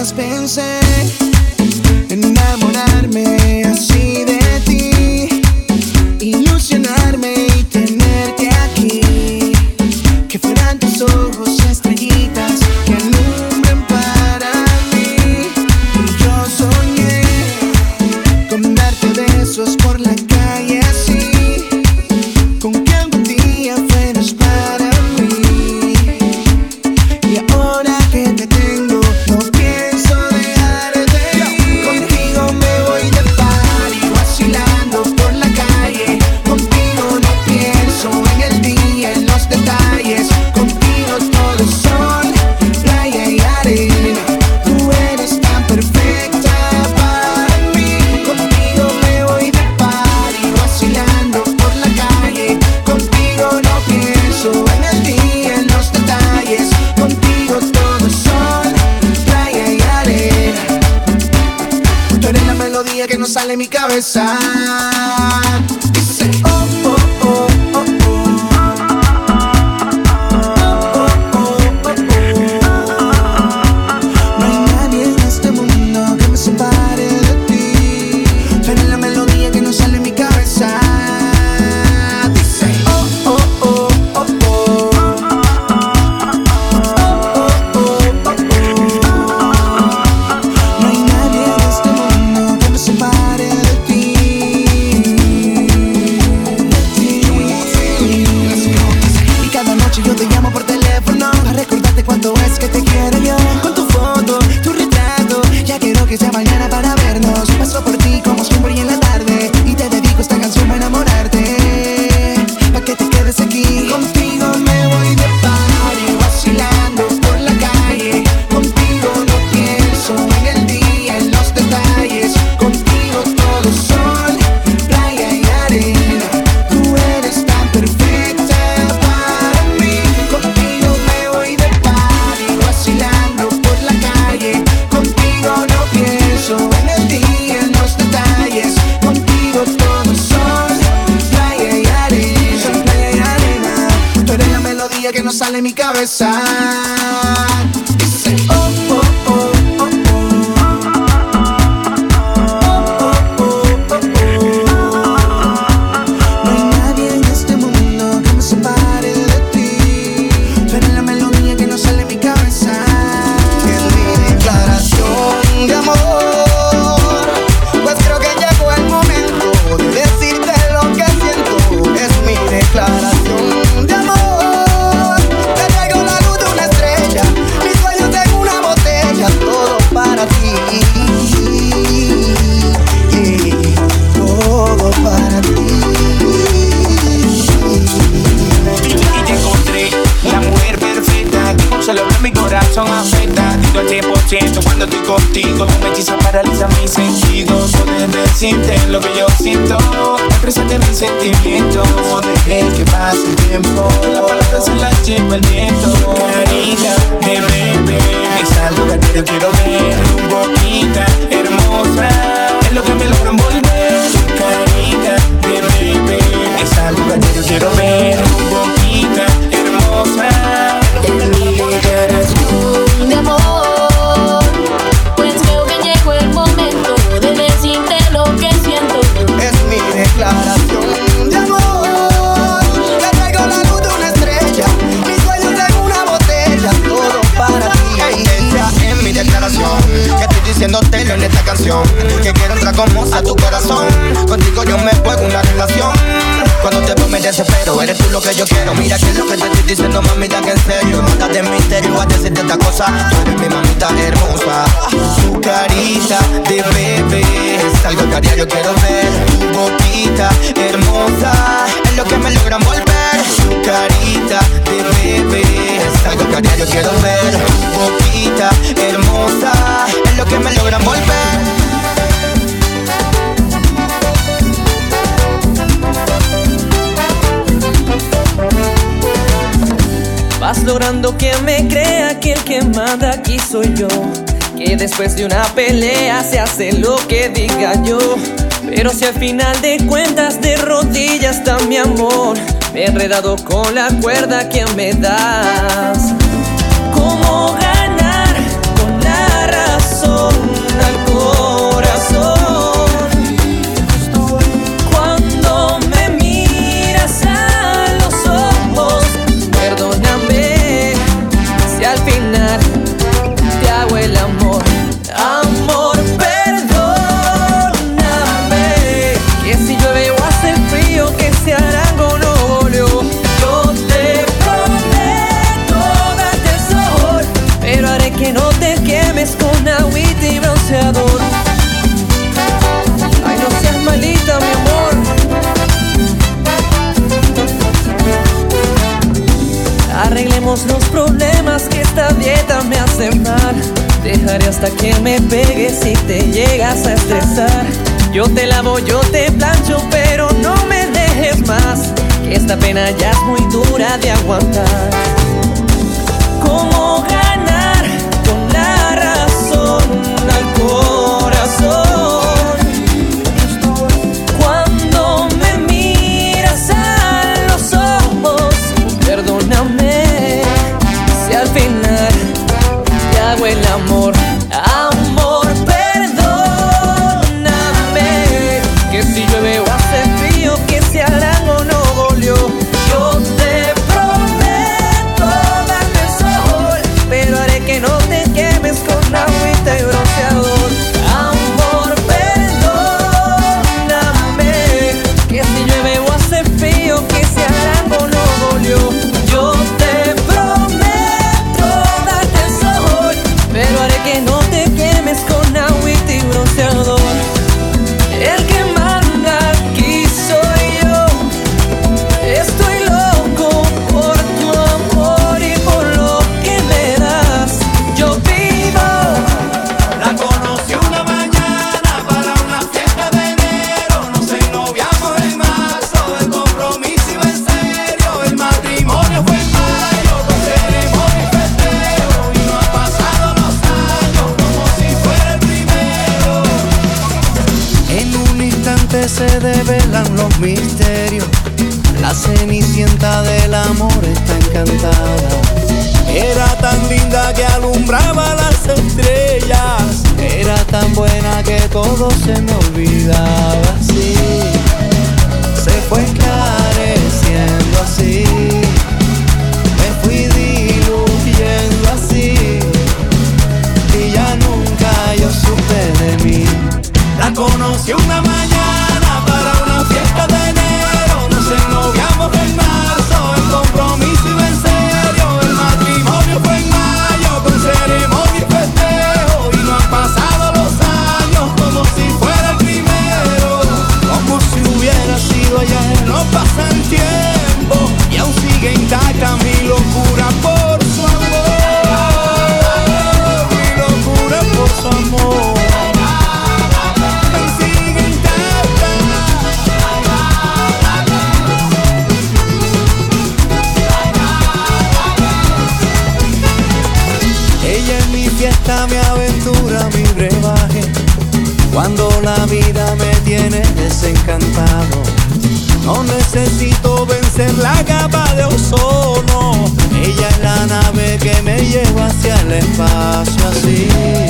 jamás pensé enamorarme. que no sale mi cabeza. Oh, sientes lo que yo siento. Expresate mis sentimientos. Deje que pase el tiempo. La palabra se la lleva el viento. Carita de bebé Es algo que te quiero ver. Tu boquita hermosa. Es lo que me logra envolver. Carita de bebé Es algo que te quiero ver. en esta canción. Que quiero entrar como a tu corazón. Contigo yo me juego una relación. Cuando te veo me desespero Eres tú lo que yo quiero. Mira que es lo que te estoy diciendo mami tan en serio. Mata de misterio a decirte esta cosa. Tú eres mi mamita hermosa. Su carita de bebé Es algo que haría yo quiero ver. Tu boquita hermosa Es lo que me logran volver. Su carita de bebé es algo que quiero ver. Boquita hermosa. Es lo que me logra volver. Vas logrando que me crea que el que manda aquí soy yo. Que después de una pelea se hace lo que diga yo. Pero si al final de cuentas de rodillas está mi amor, me he enredado con la cuerda que me das. Dejaré hasta que me pegues si te llegas a estresar. Yo te lavo, yo te plancho, pero no me dejes más. Que esta pena ya es muy dura de aguantar. ¿Cómo se develan los misterios. La cenicienta del amor está encantada. Era tan linda que alumbraba las estrellas. Era tan buena que todo se me olvidaba así. Se fue esclareciendo así. Me fui diluyendo así. Y ya nunca yo supe de mí. La conocí una mañana pasa el tiempo y aún sigue intacta mi Cuando la vida me tiene desencantado, no necesito vencer la capa de ozono. Ella es la nave que me lleva hacia el espacio así.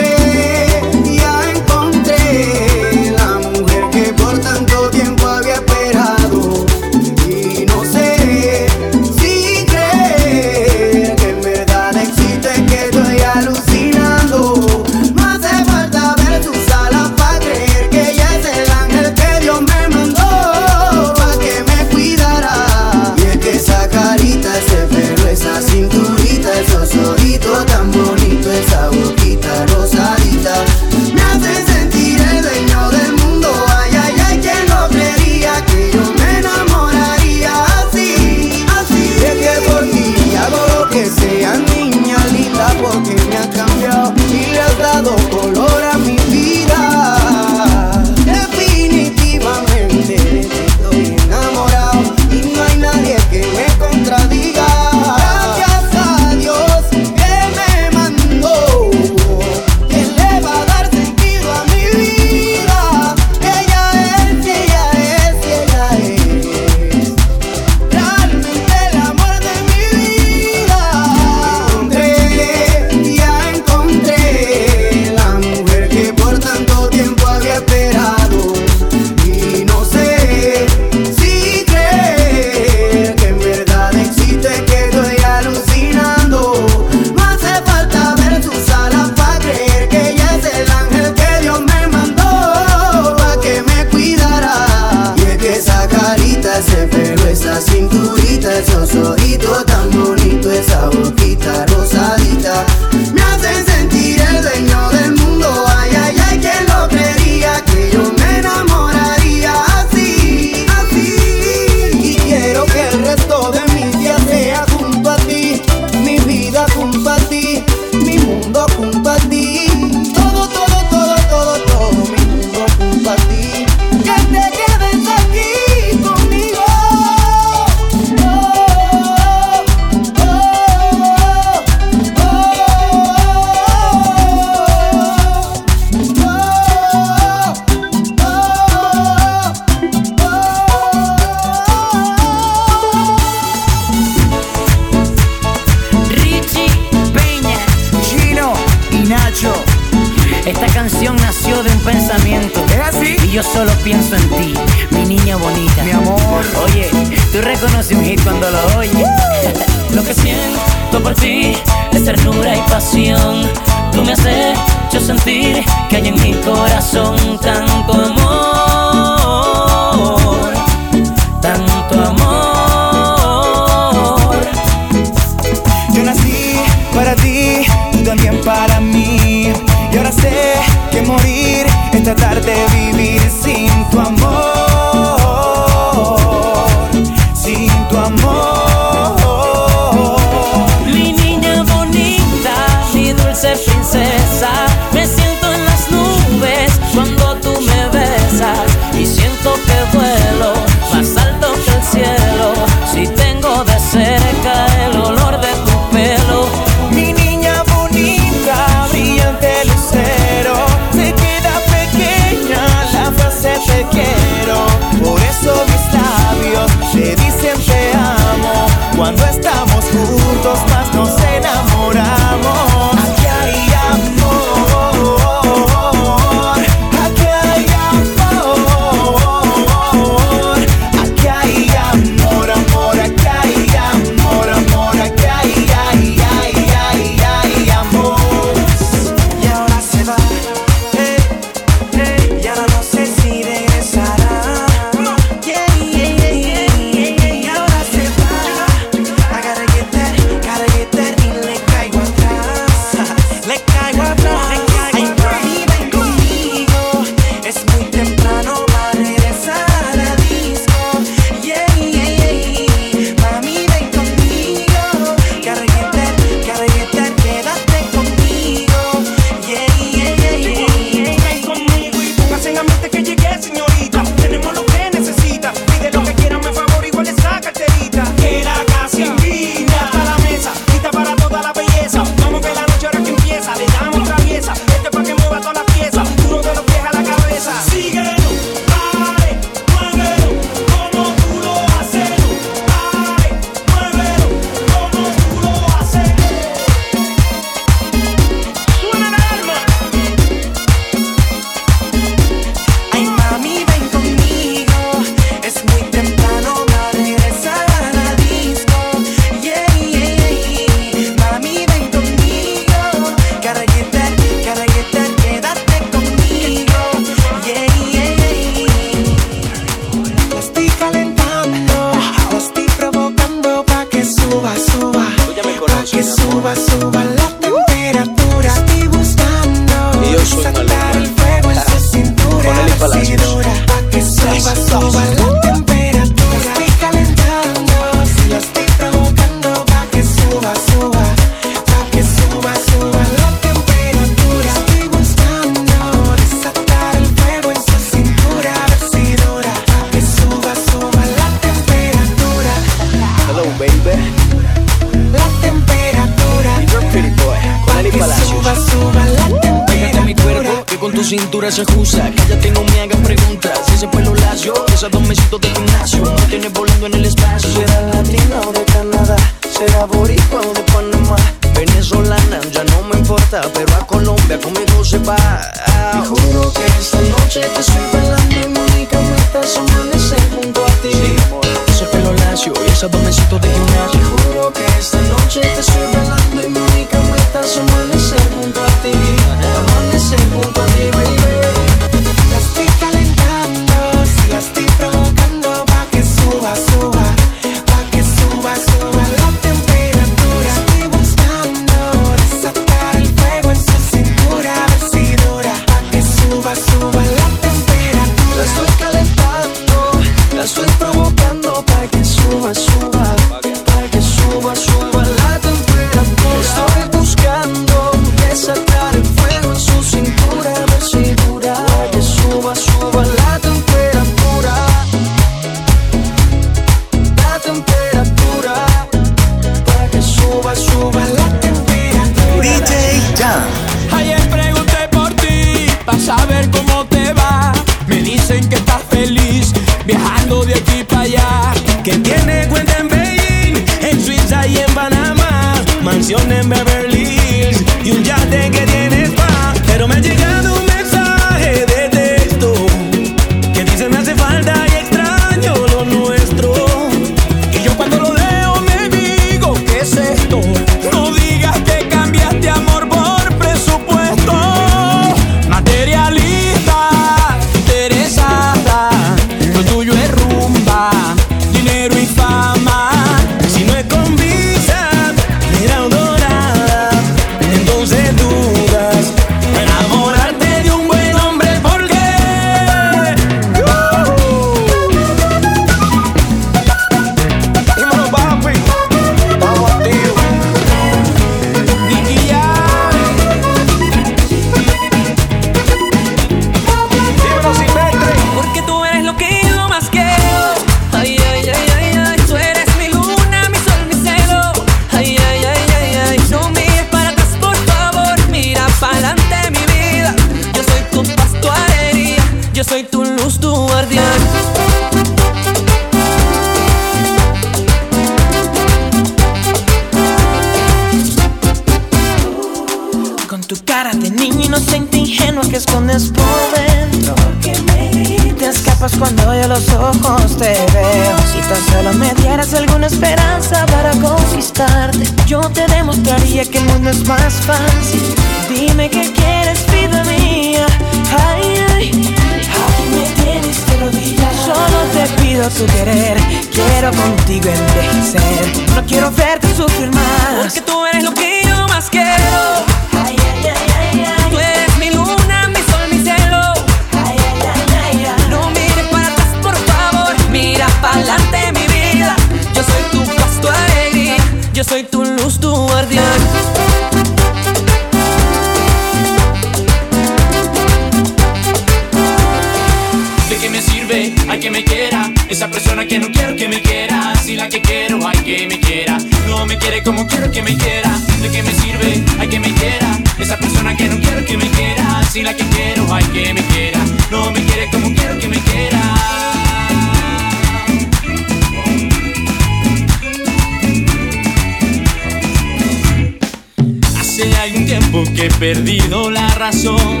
Perdido la razón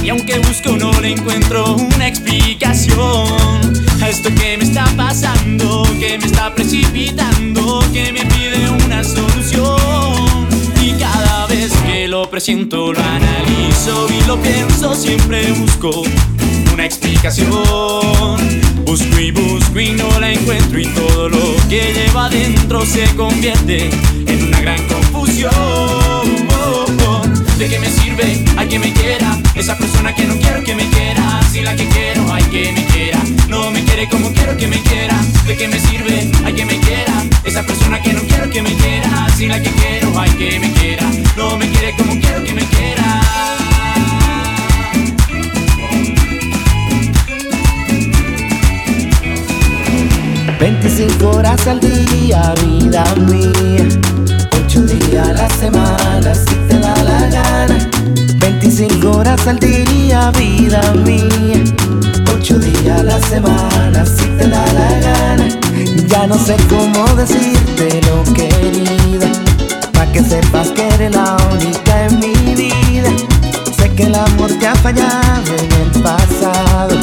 y aunque busco no le encuentro una explicación a esto que me está pasando, que me está precipitando, que me pide una solución. Y cada vez que lo presiento, lo analizo y lo pienso, siempre busco una explicación. Busco y busco y no la encuentro y todo lo que lleva adentro se convierte en una gran confusión. ¿De qué me sirve? Hay que me quiera. Esa persona que no quiero que me quiera. Si la que quiero, hay que me quiera. No me quiere como quiero que me quiera. ¿De qué me sirve? Hay que me quiera. Esa persona que no quiero que me quiera. Si la que quiero, hay que me quiera. No me quiere como quiero que me quiera. 25 horas al día, vida mía. 8 días a la semana, si te da la gana. 25 horas al día, vida mía. 8 días a la semana, si te da la gana. Ya no sé cómo decirte lo querida. Pa' que sepas que eres la única en mi vida. Sé que el amor te ha fallado en el pasado.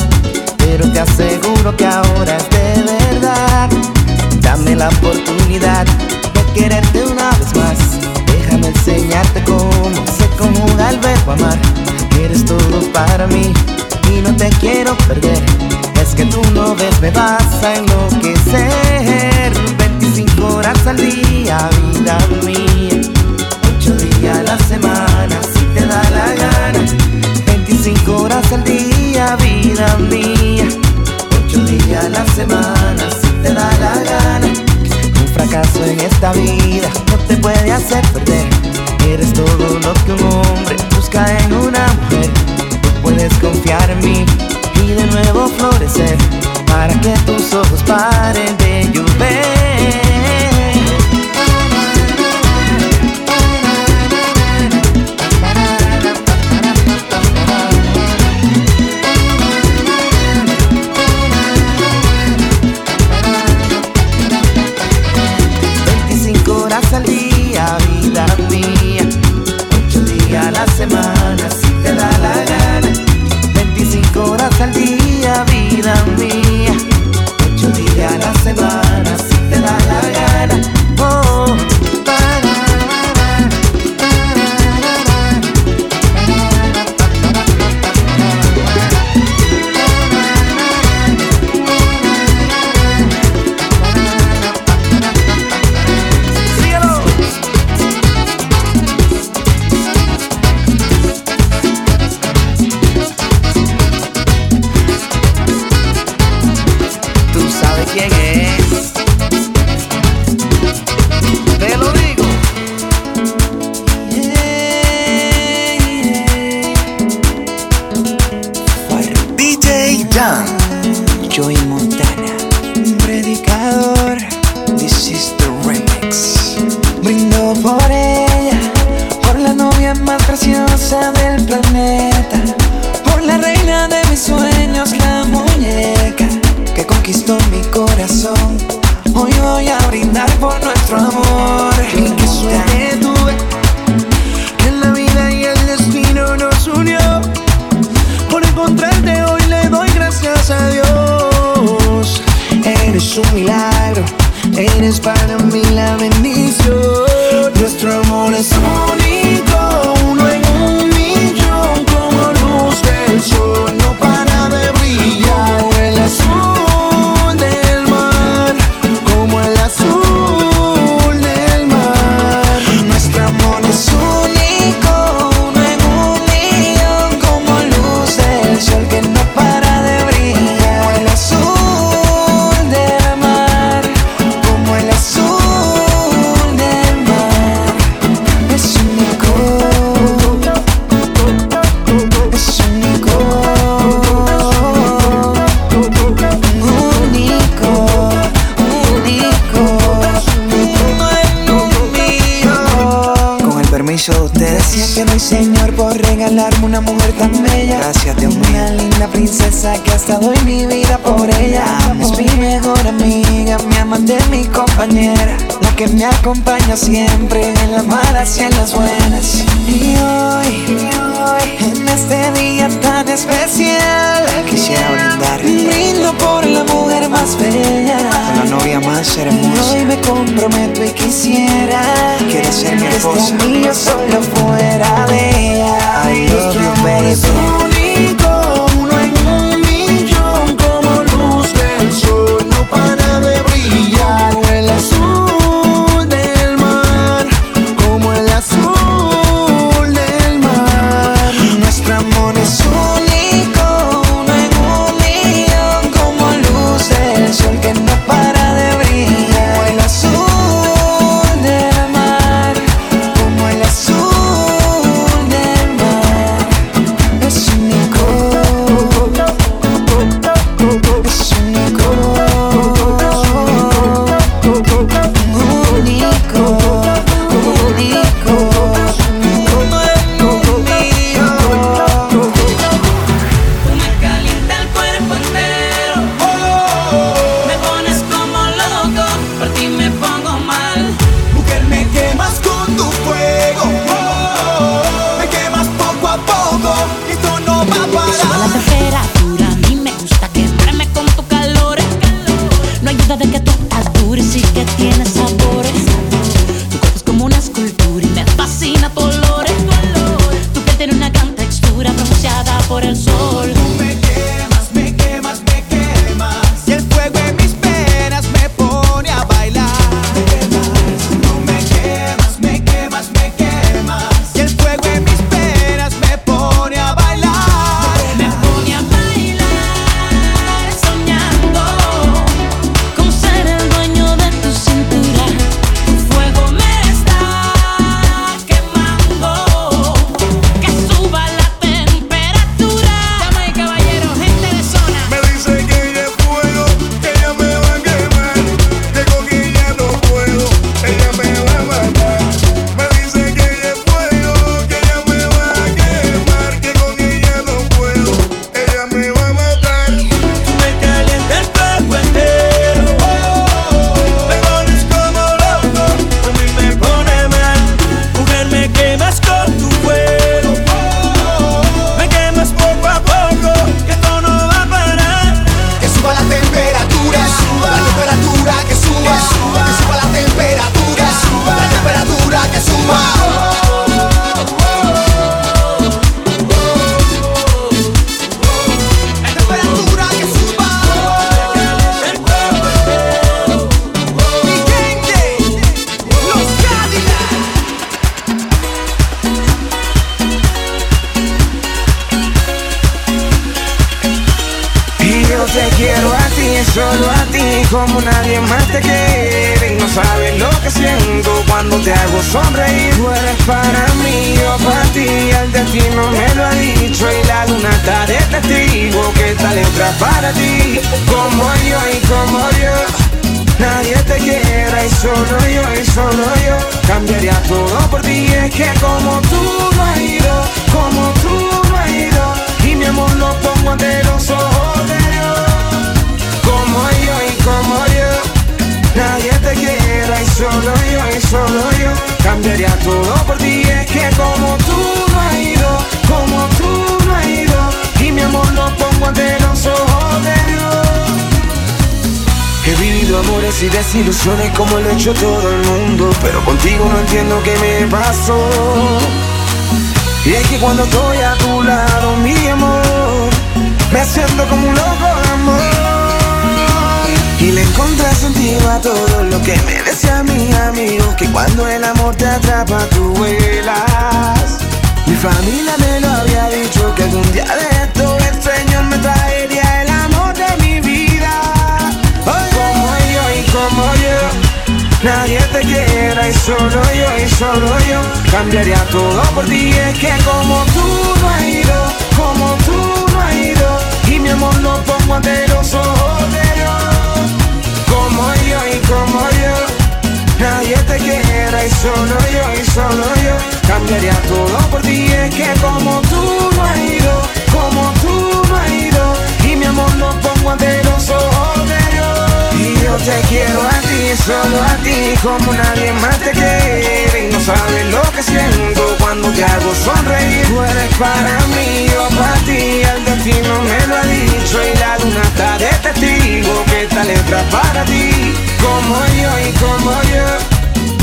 Pero te aseguro que ahora es de verdad. Dame la oportunidad amar. Eres todo para mí y no te quiero perder. Es que tú no ves, me vas a enloquecer. 25 horas al día, vida mía. 8 días a la semana, si te da la gana. 25 horas al día, vida mía. 8 días a la semana, si te da la gana. Un fracaso en esta vida no te puede hacer perder. Eres todo lo que un hombre busca en una mujer. Puedes confiar en mí y de nuevo florecer para que tus ojos paren de llover. hasta doy mi vida por ella. Es mi mejor amiga, mi amante, mi compañera, la que me acompaña siempre en las malas y en las buenas. Y hoy, en este día tan especial, quisiera brindar. Brindo por la mujer más bella, por la novia más hermosa. Hoy me comprometo y quisiera que ser mi este esposa. Este anillo solo fuera de ella. I love you, baby. Hecho todo el mundo. Pero contigo no entiendo qué me pasó. Y es que cuando estoy a tu lado, mi amor, me siento como un loco amor. Y le encontré sentido a todo lo que me decía mi amigo, que cuando el amor te atrapa, tú vuelas. Mi familia me lo había dicho, que algún día de nadie te quiera y solo yo y solo yo cambiaría todo por ti. Es que como tú no has ido, como tú no has ido, y mi amor lo pongo ante los ojos de Dios. Como yo y como yo, nadie te quiera y solo yo y solo yo cambiaría todo por ti. Es que como tú no has ido, como tú no has ido, y mi amor lo pongo ante te quiero a ti, solo a ti, como nadie más te quiere. Y no sabes lo que siento cuando te hago sonreír. Tú eres para mí, yo para ti, el destino me lo ha dicho. Y la luna está de testigo que esta letra para ti. Como yo y como yo,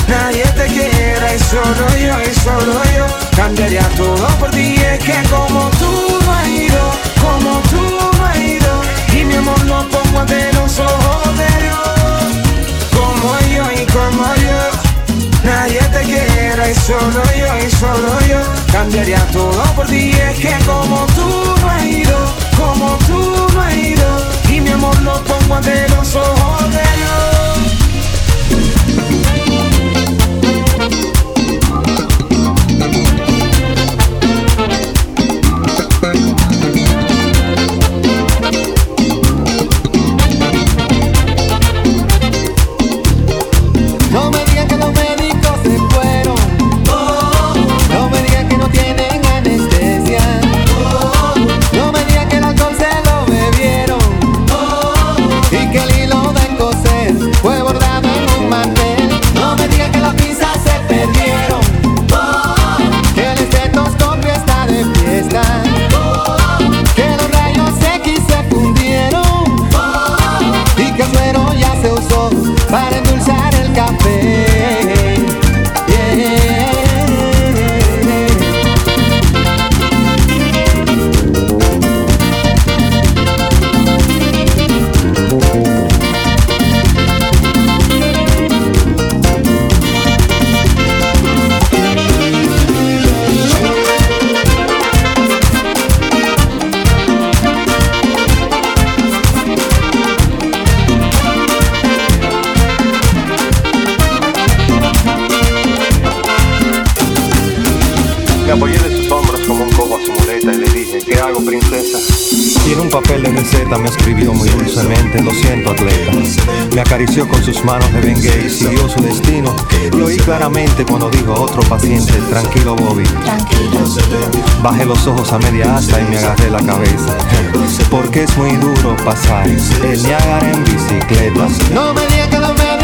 nadie te quiera. Y solo yo y solo yo, cambiaría todo por ti. Es que como tú no ido, como tú no has ido, mi amor lo pongo ante los ojos de Dios. Como yo y como yo, nadie te quiera y solo yo y solo yo cambiaría todo por ti. Es que como tú no has ido, como tú no has ido, y mi amor lo pongo ante los ojos de Dios. Tranquilo, Bobby. Bajé los ojos a media asta y me agarré la cabeza. Porque es muy duro pasar el Niágara en bicicleta. No me que médicos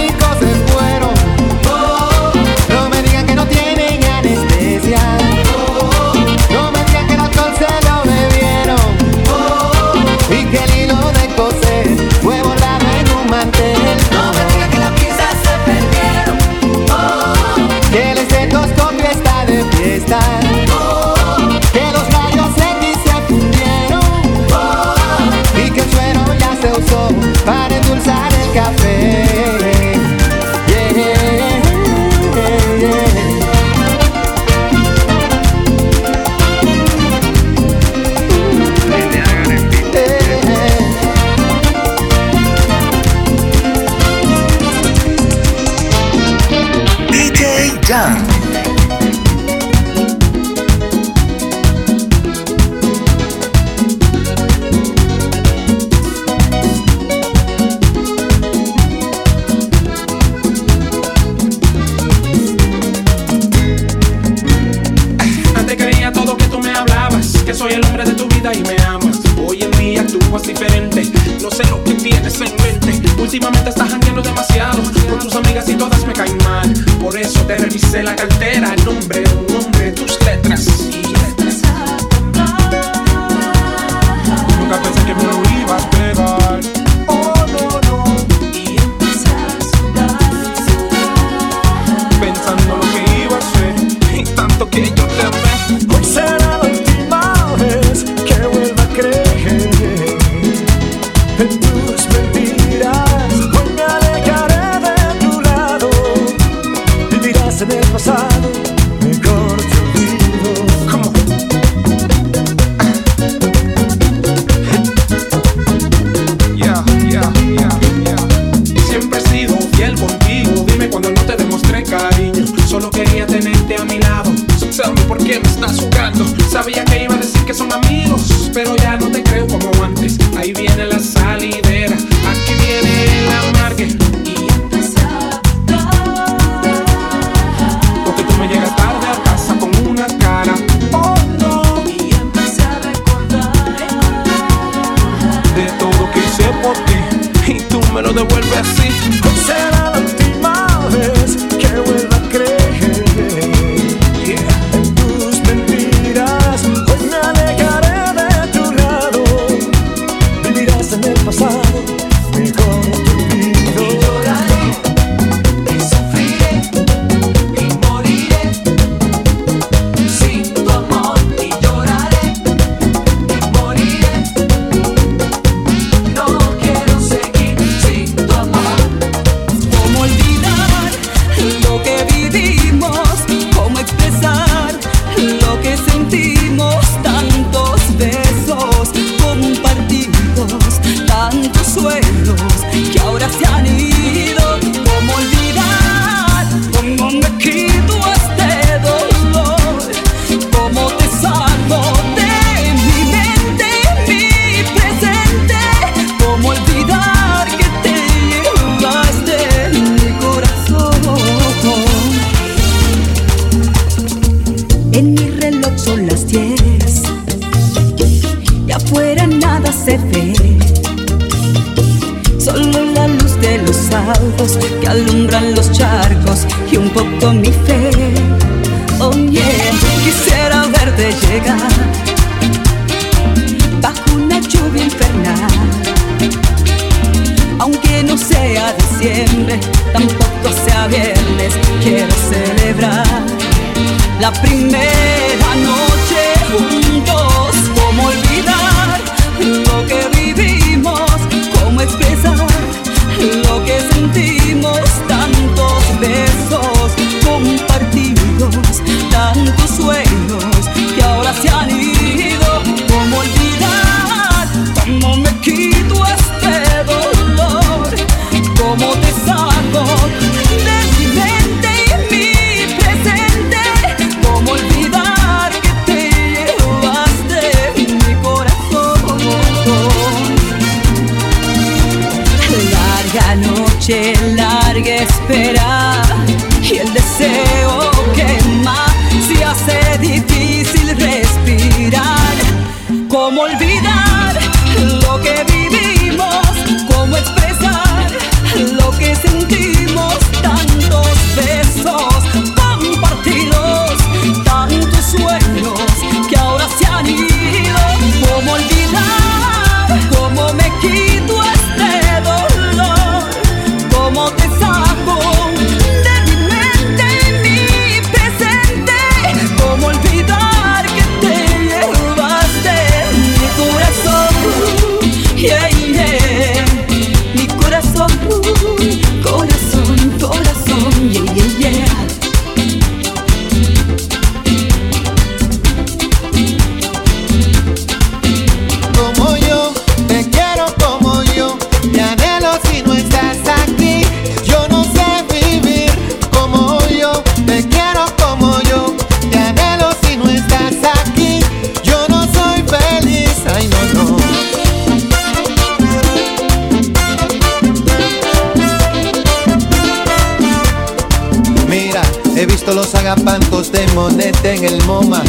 en el MoMA.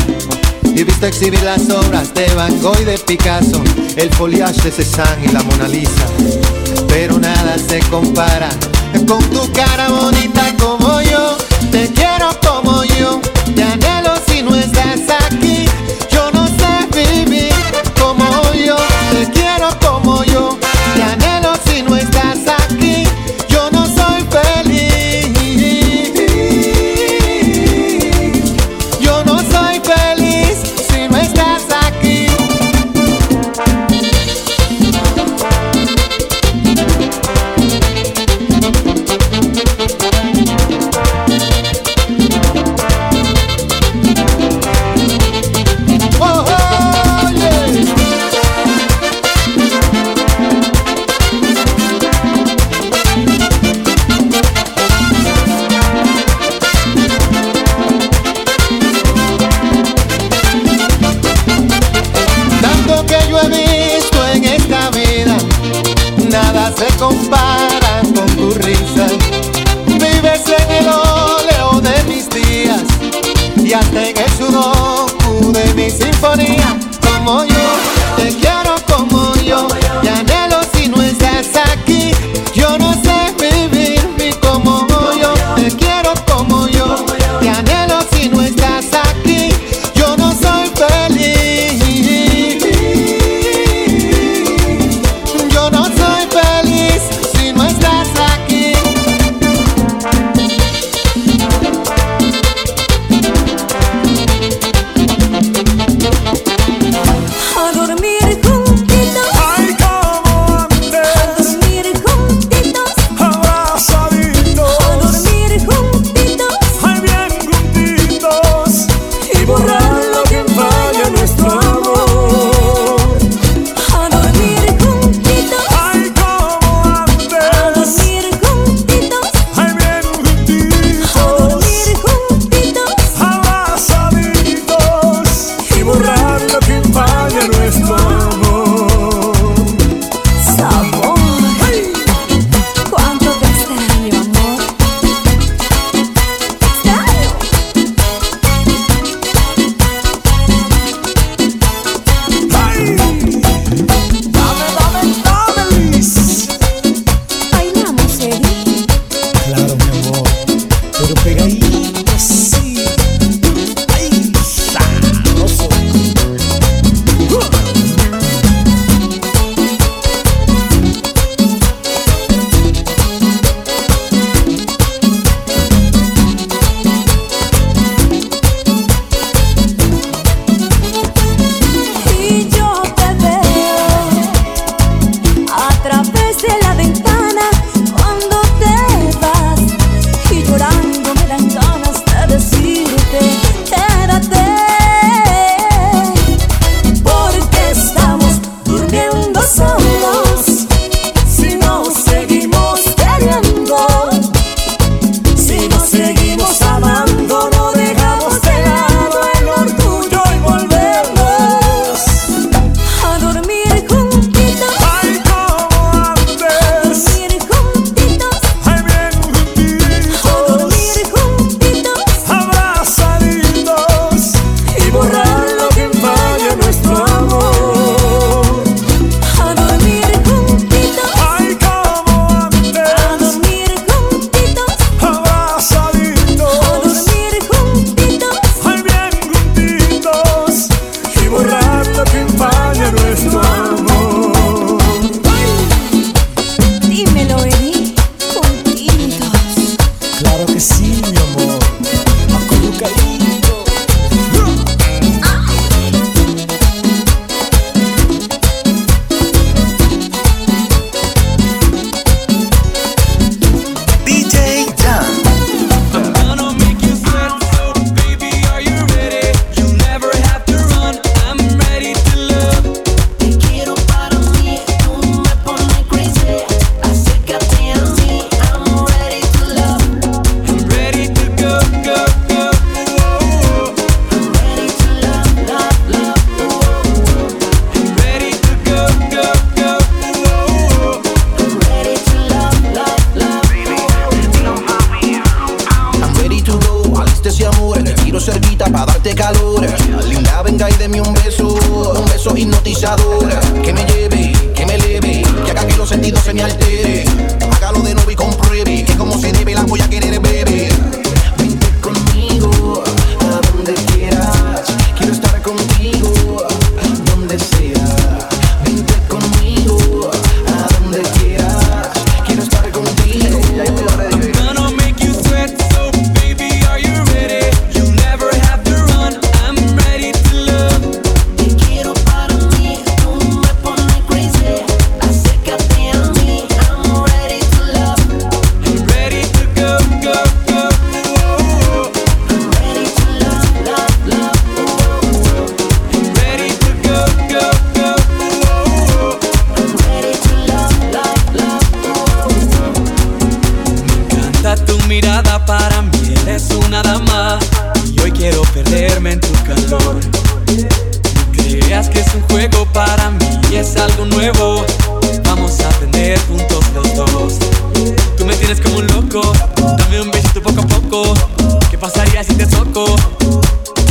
Y he visto exhibir las obras de Van Gogh y de Picasso, el foliage de Cézanne y la Mona Lisa. Pero nada se compara con tu cara bonita como yo. Te quiero.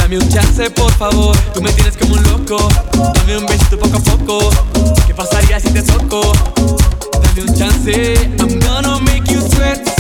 Dame un chance, por favor. Tú me tienes como un loco. Dame un besito poco a poco. ¿Qué pasaría si te toco? Dame un chance. I'm gonna make you sweat.